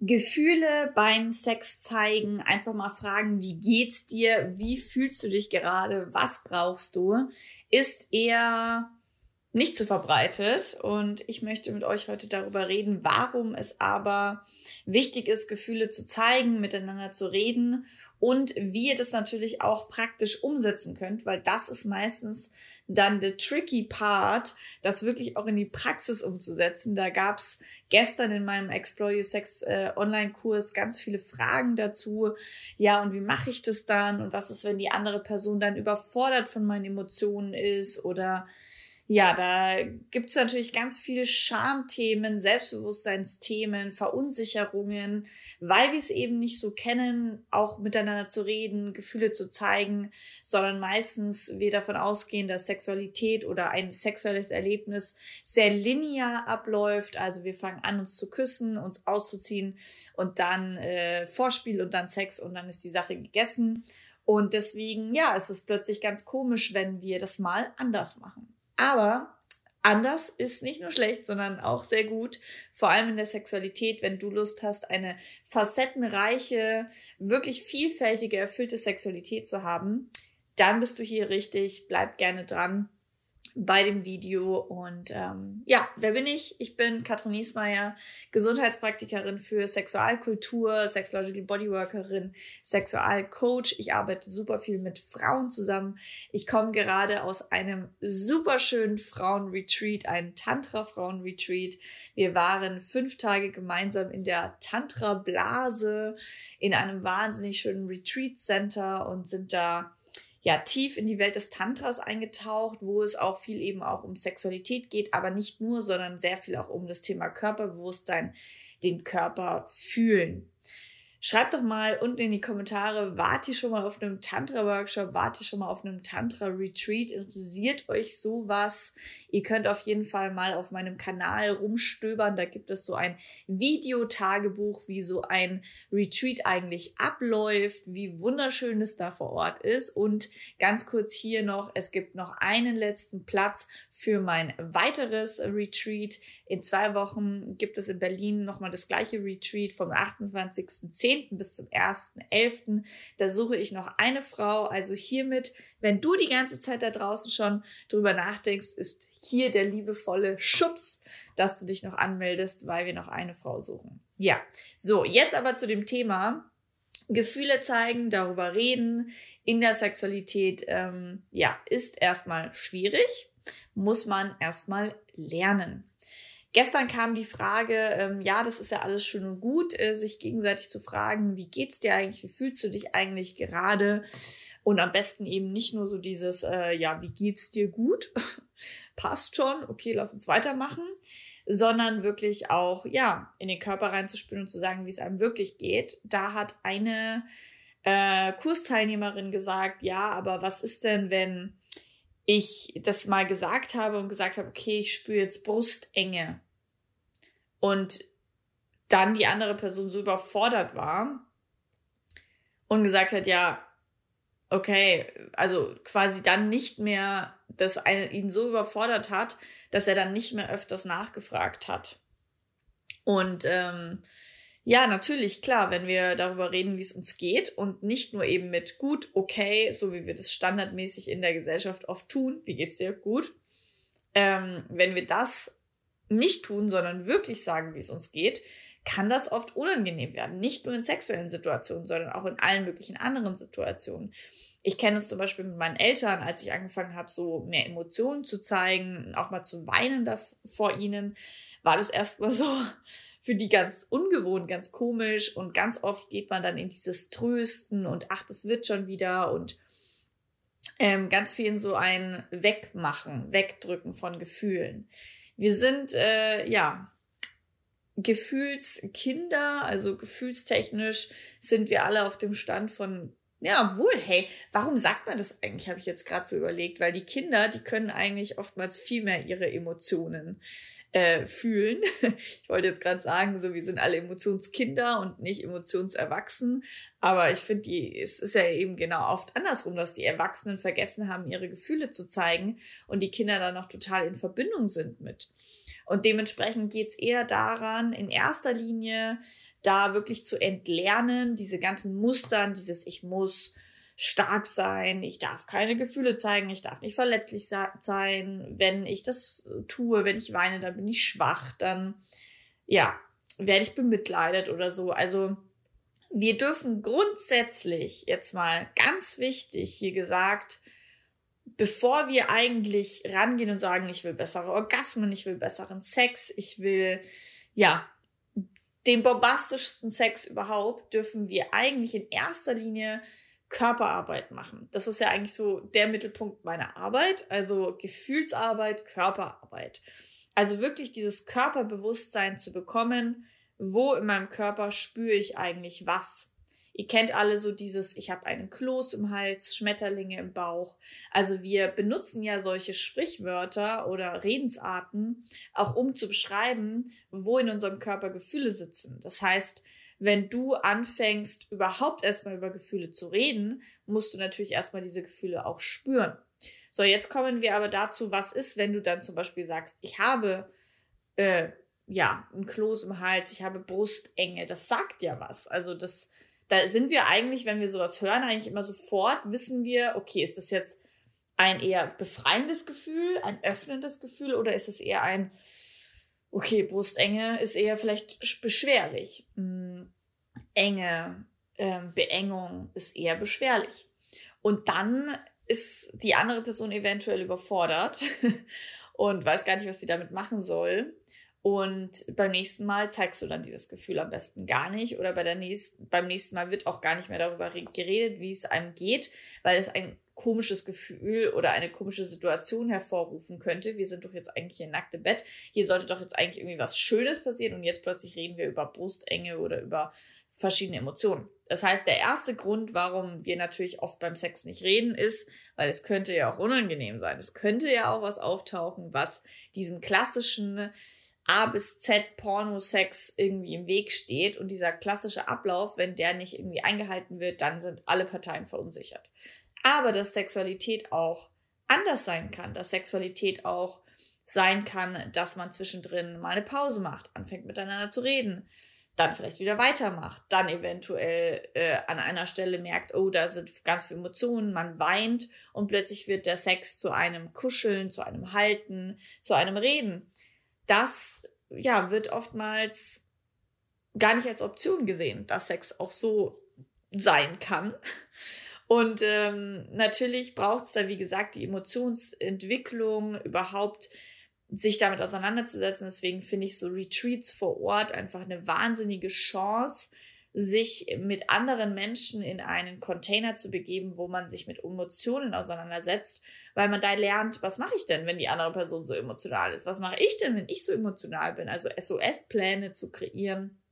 Gefühle beim Sex zeigen, einfach mal fragen, wie geht's dir, wie fühlst du dich gerade, was brauchst du, ist eher nicht so verbreitet. Und ich möchte mit euch heute darüber reden, warum es aber wichtig ist, Gefühle zu zeigen, miteinander zu reden und wie ihr das natürlich auch praktisch umsetzen könnt, weil das ist meistens dann der tricky Part, das wirklich auch in die Praxis umzusetzen. Da gab's gestern in meinem Explore Your Sex äh, Online-Kurs ganz viele Fragen dazu. Ja, und wie mache ich das dann? Und was ist, wenn die andere Person dann überfordert von meinen Emotionen ist oder ja, da gibt's natürlich ganz viele Schamthemen, Selbstbewusstseinsthemen, Verunsicherungen, weil wir es eben nicht so kennen, auch miteinander zu reden, Gefühle zu zeigen, sondern meistens wir davon ausgehen, dass Sexualität oder ein sexuelles Erlebnis sehr linear abläuft. Also wir fangen an, uns zu küssen, uns auszuziehen und dann äh, Vorspiel und dann Sex und dann ist die Sache gegessen. Und deswegen, ja, ist es plötzlich ganz komisch, wenn wir das mal anders machen. Aber anders ist nicht nur schlecht, sondern auch sehr gut, vor allem in der Sexualität, wenn du Lust hast, eine facettenreiche, wirklich vielfältige, erfüllte Sexualität zu haben, dann bist du hier richtig, bleib gerne dran bei dem Video. Und ähm, ja, wer bin ich? Ich bin Katrin Niesmeier, Gesundheitspraktikerin für Sexualkultur, Sexological Bodyworkerin, Sexualcoach. Ich arbeite super viel mit Frauen zusammen. Ich komme gerade aus einem super schönen Frauenretreat, ein Tantra-Frauenretreat. Wir waren fünf Tage gemeinsam in der Tantra-Blase in einem wahnsinnig schönen Retreat-Center und sind da ja tief in die Welt des Tantras eingetaucht, wo es auch viel eben auch um Sexualität geht, aber nicht nur, sondern sehr viel auch um das Thema Körperbewusstsein, den Körper fühlen. Schreibt doch mal unten in die Kommentare, wart ihr schon mal auf einem Tantra-Workshop, wart ihr schon mal auf einem Tantra-Retreat? Interessiert euch sowas? Ihr könnt auf jeden Fall mal auf meinem Kanal rumstöbern. Da gibt es so ein Videotagebuch, wie so ein Retreat eigentlich abläuft, wie wunderschön es da vor Ort ist. Und ganz kurz hier noch, es gibt noch einen letzten Platz für mein weiteres Retreat. In zwei Wochen gibt es in Berlin nochmal das gleiche Retreat vom 28.10. bis zum 1.11. Da suche ich noch eine Frau. Also hiermit, wenn du die ganze Zeit da draußen schon drüber nachdenkst, ist hier der liebevolle Schubs, dass du dich noch anmeldest, weil wir noch eine Frau suchen. Ja, so, jetzt aber zu dem Thema. Gefühle zeigen, darüber reden in der Sexualität, ähm, ja, ist erstmal schwierig, muss man erstmal lernen. Gestern kam die Frage, ähm, ja, das ist ja alles schön und gut, äh, sich gegenseitig zu fragen, wie geht's dir eigentlich, wie fühlst du dich eigentlich gerade? Und am besten eben nicht nur so dieses, äh, ja, wie geht's dir gut? Passt schon, okay, lass uns weitermachen, sondern wirklich auch, ja, in den Körper reinzuspüren und zu sagen, wie es einem wirklich geht. Da hat eine äh, Kursteilnehmerin gesagt, ja, aber was ist denn, wenn ich das mal gesagt habe und gesagt habe, okay, ich spüre jetzt Brustenge und dann die andere Person so überfordert war und gesagt hat, ja, okay, also quasi dann nicht mehr, dass eine ihn so überfordert hat, dass er dann nicht mehr öfters nachgefragt hat. Und ähm, ja, natürlich, klar, wenn wir darüber reden, wie es uns geht und nicht nur eben mit gut, okay, so wie wir das standardmäßig in der Gesellschaft oft tun, wie geht's dir gut, ähm, wenn wir das nicht tun, sondern wirklich sagen, wie es uns geht, kann das oft unangenehm werden. Nicht nur in sexuellen Situationen, sondern auch in allen möglichen anderen Situationen. Ich kenne es zum Beispiel mit meinen Eltern, als ich angefangen habe, so mehr Emotionen zu zeigen, auch mal zu weinen da vor ihnen, war das erstmal so für die ganz ungewohnt, ganz komisch und ganz oft geht man dann in dieses Trösten und ach, das wird schon wieder und ähm, ganz viel in so ein Wegmachen, Wegdrücken von Gefühlen. Wir sind, äh, ja, Gefühlskinder, also gefühlstechnisch sind wir alle auf dem Stand von ja, wohl, hey, warum sagt man das eigentlich, habe ich jetzt gerade so überlegt, weil die Kinder, die können eigentlich oftmals viel mehr ihre Emotionen äh, fühlen. Ich wollte jetzt gerade sagen, so wir sind alle Emotionskinder und nicht emotionserwachsen, aber ich finde, es ist ja eben genau oft andersrum, dass die Erwachsenen vergessen haben, ihre Gefühle zu zeigen und die Kinder dann noch total in Verbindung sind mit. Und dementsprechend geht es eher daran, in erster Linie da wirklich zu entlernen, diese ganzen Mustern, dieses Ich muss stark sein, ich darf keine Gefühle zeigen, ich darf nicht verletzlich sein. Wenn ich das tue, wenn ich weine, dann bin ich schwach, dann ja, werde ich bemitleidet oder so. Also wir dürfen grundsätzlich, jetzt mal ganz wichtig hier gesagt, bevor wir eigentlich rangehen und sagen, ich will bessere Orgasmen, ich will besseren Sex, ich will, ja, den bombastischsten Sex überhaupt, dürfen wir eigentlich in erster Linie Körperarbeit machen. Das ist ja eigentlich so der Mittelpunkt meiner Arbeit, also Gefühlsarbeit, Körperarbeit. Also wirklich dieses Körperbewusstsein zu bekommen, wo in meinem Körper spüre ich eigentlich was. Ihr kennt alle so dieses, ich habe einen Kloß im Hals, Schmetterlinge im Bauch. Also wir benutzen ja solche Sprichwörter oder Redensarten auch um zu beschreiben, wo in unserem Körper Gefühle sitzen. Das heißt, wenn du anfängst, überhaupt erstmal über Gefühle zu reden, musst du natürlich erstmal diese Gefühle auch spüren. So, jetzt kommen wir aber dazu, was ist, wenn du dann zum Beispiel sagst, ich habe äh, ja ein Kloß im Hals, ich habe Brustenge. Das sagt ja was. Also das da sind wir eigentlich, wenn wir sowas hören, eigentlich immer sofort wissen wir, okay, ist das jetzt ein eher befreiendes Gefühl, ein öffnendes Gefühl oder ist es eher ein, okay, Brustenge ist eher vielleicht beschwerlich. Hm, Enge, äh, Beengung ist eher beschwerlich. Und dann ist die andere Person eventuell überfordert und weiß gar nicht, was sie damit machen soll. Und beim nächsten Mal zeigst du dann dieses Gefühl am besten gar nicht. Oder bei der nächsten, beim nächsten Mal wird auch gar nicht mehr darüber geredet, wie es einem geht, weil es ein komisches Gefühl oder eine komische Situation hervorrufen könnte. Wir sind doch jetzt eigentlich hier nackt im Bett. Hier sollte doch jetzt eigentlich irgendwie was Schönes passieren und jetzt plötzlich reden wir über Brustenge oder über verschiedene Emotionen. Das heißt, der erste Grund, warum wir natürlich oft beim Sex nicht reden, ist, weil es könnte ja auch unangenehm sein. Es könnte ja auch was auftauchen, was diesem klassischen A bis Z Pornosex irgendwie im Weg steht und dieser klassische Ablauf, wenn der nicht irgendwie eingehalten wird, dann sind alle Parteien verunsichert. Aber dass Sexualität auch anders sein kann, dass Sexualität auch sein kann, dass man zwischendrin mal eine Pause macht, anfängt miteinander zu reden, dann vielleicht wieder weitermacht, dann eventuell äh, an einer Stelle merkt, oh, da sind ganz viele Emotionen, man weint und plötzlich wird der Sex zu einem Kuscheln, zu einem Halten, zu einem Reden das ja, wird oftmals gar nicht als Option gesehen, dass Sex auch so sein kann. Und ähm, natürlich braucht es da, wie gesagt, die Emotionsentwicklung, überhaupt sich damit auseinanderzusetzen. Deswegen finde ich so Retreats vor Ort einfach eine wahnsinnige Chance, sich mit anderen Menschen in einen Container zu begeben, wo man sich mit Emotionen auseinandersetzt, weil man da lernt, was mache ich denn, wenn die andere Person so emotional ist? Was mache ich denn, wenn ich so emotional bin? Also SOS-Pläne zu kreieren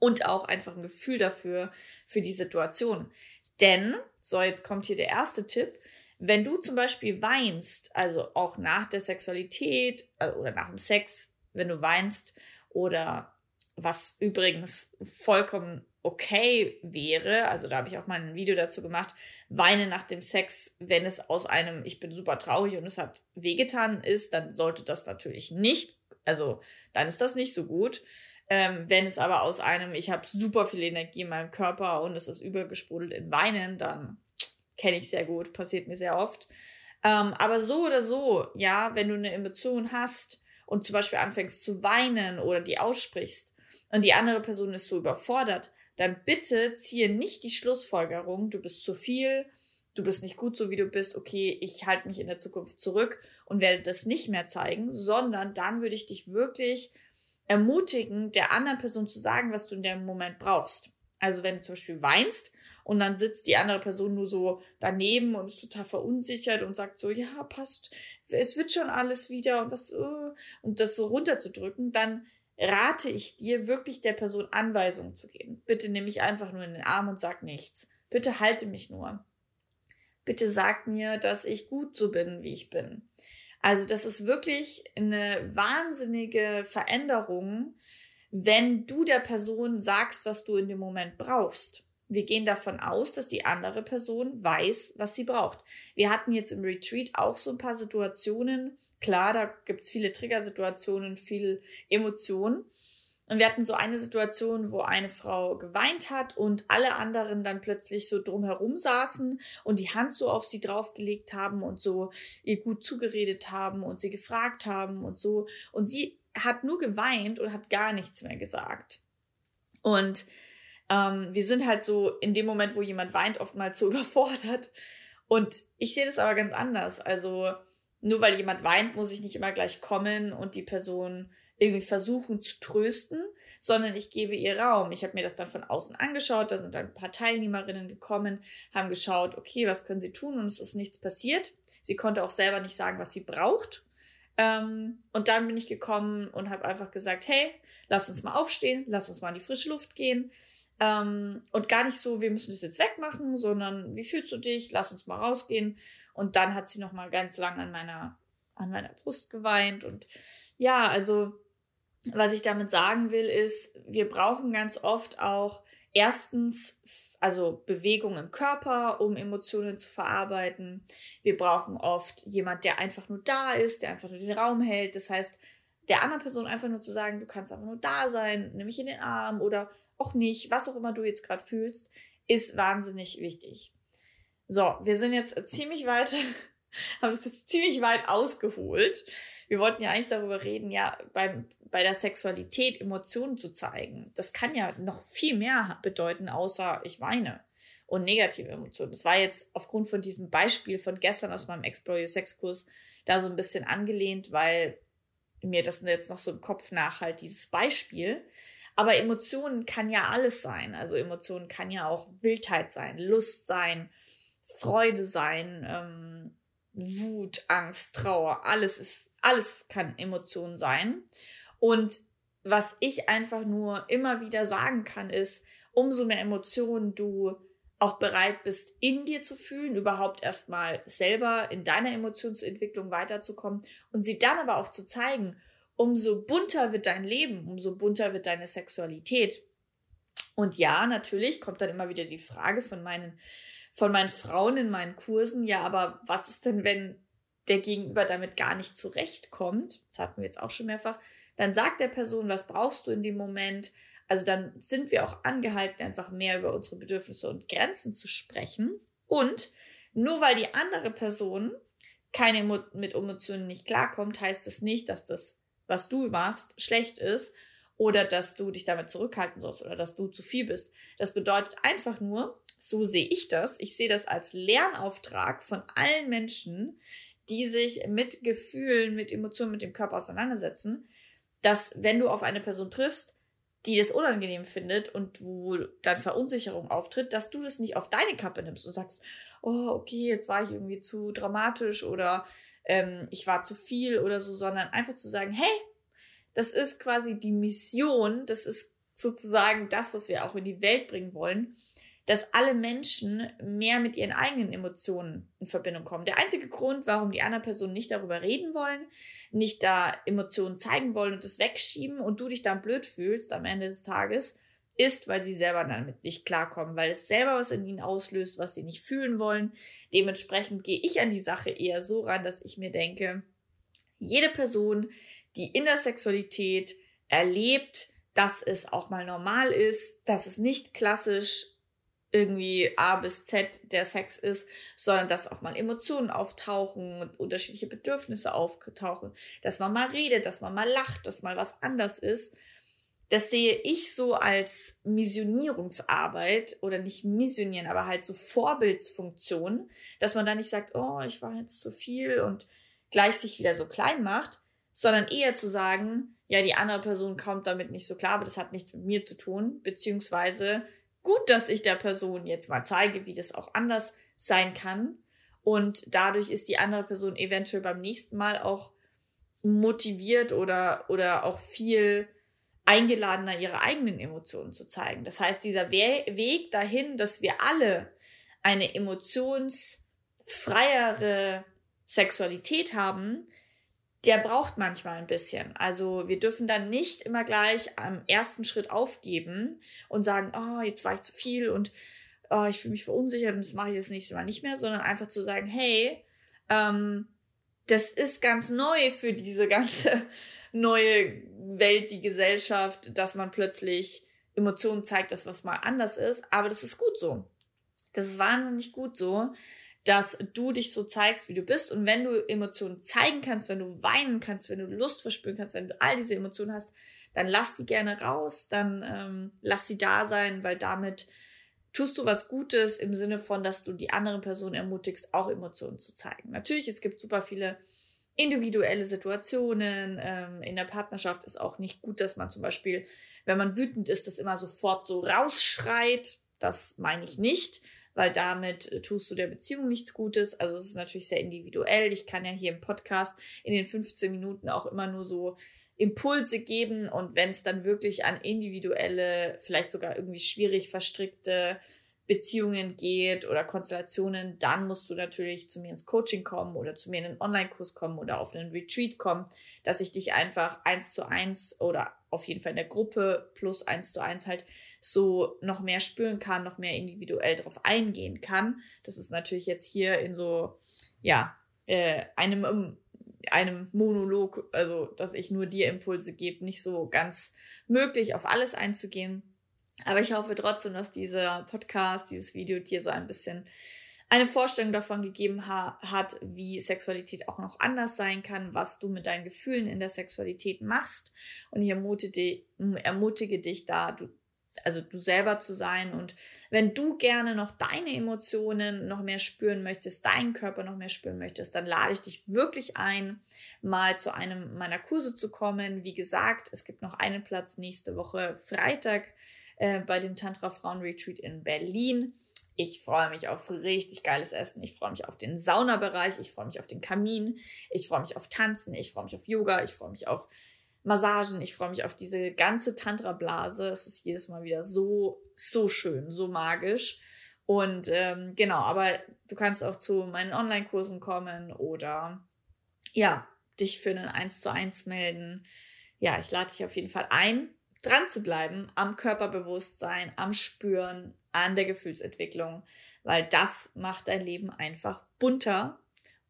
und auch einfach ein Gefühl dafür, für die Situation. Denn, so jetzt kommt hier der erste Tipp, wenn du zum Beispiel weinst, also auch nach der Sexualität äh, oder nach dem Sex, wenn du weinst oder was übrigens vollkommen okay wäre, also da habe ich auch mal ein Video dazu gemacht, weine nach dem Sex, wenn es aus einem, ich bin super traurig und es hat wehgetan ist, dann sollte das natürlich nicht, also dann ist das nicht so gut. Ähm, wenn es aber aus einem, ich habe super viel Energie in meinem Körper und es ist übergesprudelt in Weinen, dann kenne ich sehr gut, passiert mir sehr oft. Ähm, aber so oder so, ja, wenn du eine Emotion hast und zum Beispiel anfängst zu weinen oder die aussprichst und die andere Person ist so überfordert, dann bitte ziehe nicht die Schlussfolgerung, du bist zu viel, du bist nicht gut so wie du bist, okay, ich halte mich in der Zukunft zurück und werde das nicht mehr zeigen, sondern dann würde ich dich wirklich ermutigen, der anderen Person zu sagen, was du in dem Moment brauchst. Also wenn du zum Beispiel weinst und dann sitzt die andere Person nur so daneben und ist total verunsichert und sagt so, ja, passt, es wird schon alles wieder und was, uh, und das so runterzudrücken, dann rate ich dir, wirklich der Person Anweisungen zu geben. Bitte nimm mich einfach nur in den Arm und sag nichts. Bitte halte mich nur. Bitte sag mir, dass ich gut so bin, wie ich bin. Also das ist wirklich eine wahnsinnige Veränderung, wenn du der Person sagst, was du in dem Moment brauchst. Wir gehen davon aus, dass die andere Person weiß, was sie braucht. Wir hatten jetzt im Retreat auch so ein paar Situationen, klar, da gibt es viele Triggersituationen, viel Emotionen. Und wir hatten so eine Situation, wo eine Frau geweint hat und alle anderen dann plötzlich so drumherum saßen und die Hand so auf sie draufgelegt haben und so ihr gut zugeredet haben und sie gefragt haben und so. Und sie hat nur geweint und hat gar nichts mehr gesagt. Und ähm, wir sind halt so in dem Moment, wo jemand weint, oftmals so überfordert. Und ich sehe das aber ganz anders. Also nur weil jemand weint, muss ich nicht immer gleich kommen und die Person irgendwie versuchen zu trösten, sondern ich gebe ihr Raum. Ich habe mir das dann von außen angeschaut, da sind ein paar Teilnehmerinnen gekommen, haben geschaut, okay, was können sie tun und es ist nichts passiert. Sie konnte auch selber nicht sagen, was sie braucht. Ähm, und dann bin ich gekommen und habe einfach gesagt, hey, lass uns mal aufstehen, lass uns mal in die frische Luft gehen. Ähm, und gar nicht so, wir müssen das jetzt wegmachen, sondern wie fühlst du dich? Lass uns mal rausgehen. Und dann hat sie noch mal ganz lang an meiner, an meiner Brust geweint. Und ja, also was ich damit sagen will, ist, wir brauchen ganz oft auch erstens also Bewegung im Körper, um Emotionen zu verarbeiten. Wir brauchen oft jemand, der einfach nur da ist, der einfach nur den Raum hält. Das heißt, der anderen Person einfach nur zu sagen, du kannst einfach nur da sein, nimm mich in den Arm oder auch nicht, was auch immer du jetzt gerade fühlst, ist wahnsinnig wichtig. So, wir sind jetzt ziemlich weit haben das jetzt ziemlich weit ausgeholt. Wir wollten ja eigentlich darüber reden, ja, beim, bei der Sexualität Emotionen zu zeigen. Das kann ja noch viel mehr bedeuten, außer ich weine und negative Emotionen. Das war jetzt aufgrund von diesem Beispiel von gestern aus meinem Explore Your Sex Kurs da so ein bisschen angelehnt, weil mir das jetzt noch so im Kopf nachhalt, dieses Beispiel. Aber Emotionen kann ja alles sein. Also Emotionen kann ja auch Wildheit sein, Lust sein, Freude sein, ähm, Wut, Angst, Trauer, alles ist, alles kann Emotion sein. Und was ich einfach nur immer wieder sagen kann, ist, umso mehr Emotionen du auch bereit bist, in dir zu fühlen, überhaupt erstmal selber in deiner Emotionsentwicklung weiterzukommen und sie dann aber auch zu zeigen, umso bunter wird dein Leben, umso bunter wird deine Sexualität. Und ja, natürlich kommt dann immer wieder die Frage von meinen von meinen Frauen in meinen Kursen, ja, aber was ist denn, wenn der Gegenüber damit gar nicht zurechtkommt? Das hatten wir jetzt auch schon mehrfach. Dann sagt der Person, was brauchst du in dem Moment? Also dann sind wir auch angehalten, einfach mehr über unsere Bedürfnisse und Grenzen zu sprechen. Und nur weil die andere Person keine mit Emotionen nicht klarkommt, heißt das nicht, dass das, was du machst, schlecht ist oder dass du dich damit zurückhalten sollst oder dass du zu viel bist. Das bedeutet einfach nur, so sehe ich das. Ich sehe das als Lernauftrag von allen Menschen, die sich mit Gefühlen, mit Emotionen, mit dem Körper auseinandersetzen, dass wenn du auf eine Person triffst, die das unangenehm findet und wo dann Verunsicherung auftritt, dass du das nicht auf deine Kappe nimmst und sagst, oh, okay, jetzt war ich irgendwie zu dramatisch oder ähm, ich war zu viel oder so, sondern einfach zu sagen, hey, das ist quasi die Mission, das ist sozusagen das, was wir auch in die Welt bringen wollen, dass alle Menschen mehr mit ihren eigenen Emotionen in Verbindung kommen. Der einzige Grund, warum die anderen Personen nicht darüber reden wollen, nicht da Emotionen zeigen wollen und das wegschieben und du dich dann blöd fühlst am Ende des Tages, ist, weil sie selber damit nicht klarkommen, weil es selber was in ihnen auslöst, was sie nicht fühlen wollen. Dementsprechend gehe ich an die Sache eher so ran, dass ich mir denke, jede Person, die in der Sexualität erlebt, dass es auch mal normal ist, dass es nicht klassisch irgendwie A bis Z der Sex ist, sondern dass auch mal Emotionen auftauchen, unterschiedliche Bedürfnisse auftauchen, dass man mal redet, dass man mal lacht, dass mal was anders ist. Das sehe ich so als Missionierungsarbeit oder nicht missionieren, aber halt so Vorbildsfunktion, dass man da nicht sagt, oh, ich war jetzt zu viel und gleich sich wieder so klein macht, sondern eher zu sagen, ja, die andere Person kommt damit nicht so klar, aber das hat nichts mit mir zu tun, beziehungsweise gut, dass ich der Person jetzt mal zeige, wie das auch anders sein kann. Und dadurch ist die andere Person eventuell beim nächsten Mal auch motiviert oder, oder auch viel eingeladener, ihre eigenen Emotionen zu zeigen. Das heißt, dieser We Weg dahin, dass wir alle eine emotionsfreiere Sexualität haben, der braucht manchmal ein bisschen. Also wir dürfen dann nicht immer gleich am ersten Schritt aufgeben und sagen, oh, jetzt war ich zu viel und oh, ich fühle mich verunsichert und das mache ich jetzt nächste Mal nicht mehr, sondern einfach zu sagen, hey, ähm, das ist ganz neu für diese ganze neue Welt, die Gesellschaft, dass man plötzlich Emotionen zeigt, dass was mal anders ist. Aber das ist gut so. Das ist wahnsinnig gut so, dass du dich so zeigst, wie du bist. Und wenn du Emotionen zeigen kannst, wenn du weinen kannst, wenn du Lust verspüren kannst, wenn du all diese Emotionen hast, dann lass sie gerne raus, dann ähm, lass sie da sein, weil damit tust du was Gutes im Sinne von, dass du die andere Person ermutigst, auch Emotionen zu zeigen. Natürlich, es gibt super viele individuelle Situationen. Ähm, in der Partnerschaft ist auch nicht gut, dass man zum Beispiel, wenn man wütend ist, das immer sofort so rausschreit. Das meine ich nicht, weil damit tust du der Beziehung nichts Gutes. Also es ist natürlich sehr individuell. Ich kann ja hier im Podcast in den 15 Minuten auch immer nur so Impulse geben und wenn es dann wirklich an individuelle, vielleicht sogar irgendwie schwierig verstrickte Beziehungen geht oder Konstellationen, dann musst du natürlich zu mir ins Coaching kommen oder zu mir in einen Online-Kurs kommen oder auf einen Retreat kommen, dass ich dich einfach eins zu eins oder auf jeden Fall in der Gruppe plus eins zu eins halt so noch mehr spüren kann, noch mehr individuell darauf eingehen kann. Das ist natürlich jetzt hier in so, ja, äh, einem, einem Monolog, also dass ich nur dir Impulse gebe, nicht so ganz möglich, auf alles einzugehen. Aber ich hoffe trotzdem, dass dieser Podcast, dieses Video dir so ein bisschen eine Vorstellung davon gegeben ha hat, wie Sexualität auch noch anders sein kann, was du mit deinen Gefühlen in der Sexualität machst. Und ich ermutige, ermutige dich da, du, also du selber zu sein. Und wenn du gerne noch deine Emotionen noch mehr spüren möchtest, deinen Körper noch mehr spüren möchtest, dann lade ich dich wirklich ein, mal zu einem meiner Kurse zu kommen. Wie gesagt, es gibt noch einen Platz nächste Woche Freitag äh, bei dem Tantra Frauen Retreat in Berlin. Ich freue mich auf richtig geiles Essen. Ich freue mich auf den Saunabereich. Ich freue mich auf den Kamin. Ich freue mich auf Tanzen. Ich freue mich auf Yoga. Ich freue mich auf Massagen. Ich freue mich auf diese ganze Tantra-Blase. Es ist jedes Mal wieder so, so schön, so magisch. Und ähm, genau, aber du kannst auch zu meinen Online-Kursen kommen oder ja, dich für einen 1 zu 1 melden. Ja, ich lade dich auf jeden Fall ein dran zu bleiben am Körperbewusstsein, am Spüren, an der Gefühlsentwicklung, weil das macht dein Leben einfach bunter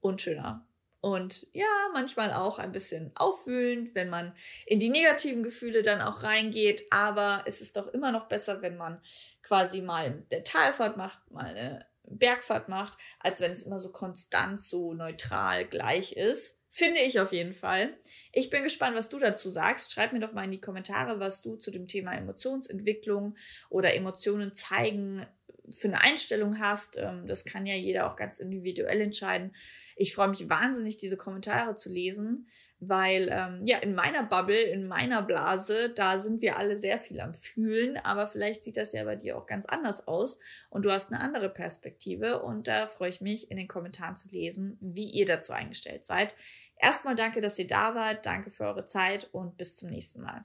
und schöner. Und ja, manchmal auch ein bisschen aufwühlend, wenn man in die negativen Gefühle dann auch reingeht. Aber es ist doch immer noch besser, wenn man quasi mal eine Talfahrt macht, mal eine Bergfahrt macht, als wenn es immer so konstant, so neutral gleich ist. Finde ich auf jeden Fall. Ich bin gespannt, was du dazu sagst. Schreib mir doch mal in die Kommentare, was du zu dem Thema Emotionsentwicklung oder Emotionen zeigen für eine Einstellung hast. Ähm, das kann ja jeder auch ganz individuell entscheiden. Ich freue mich wahnsinnig, diese Kommentare zu lesen, weil ähm, ja, in meiner Bubble, in meiner Blase, da sind wir alle sehr viel am Fühlen, aber vielleicht sieht das ja bei dir auch ganz anders aus und du hast eine andere Perspektive und da freue ich mich, in den Kommentaren zu lesen, wie ihr dazu eingestellt seid. Erstmal danke, dass ihr da wart, danke für eure Zeit und bis zum nächsten Mal.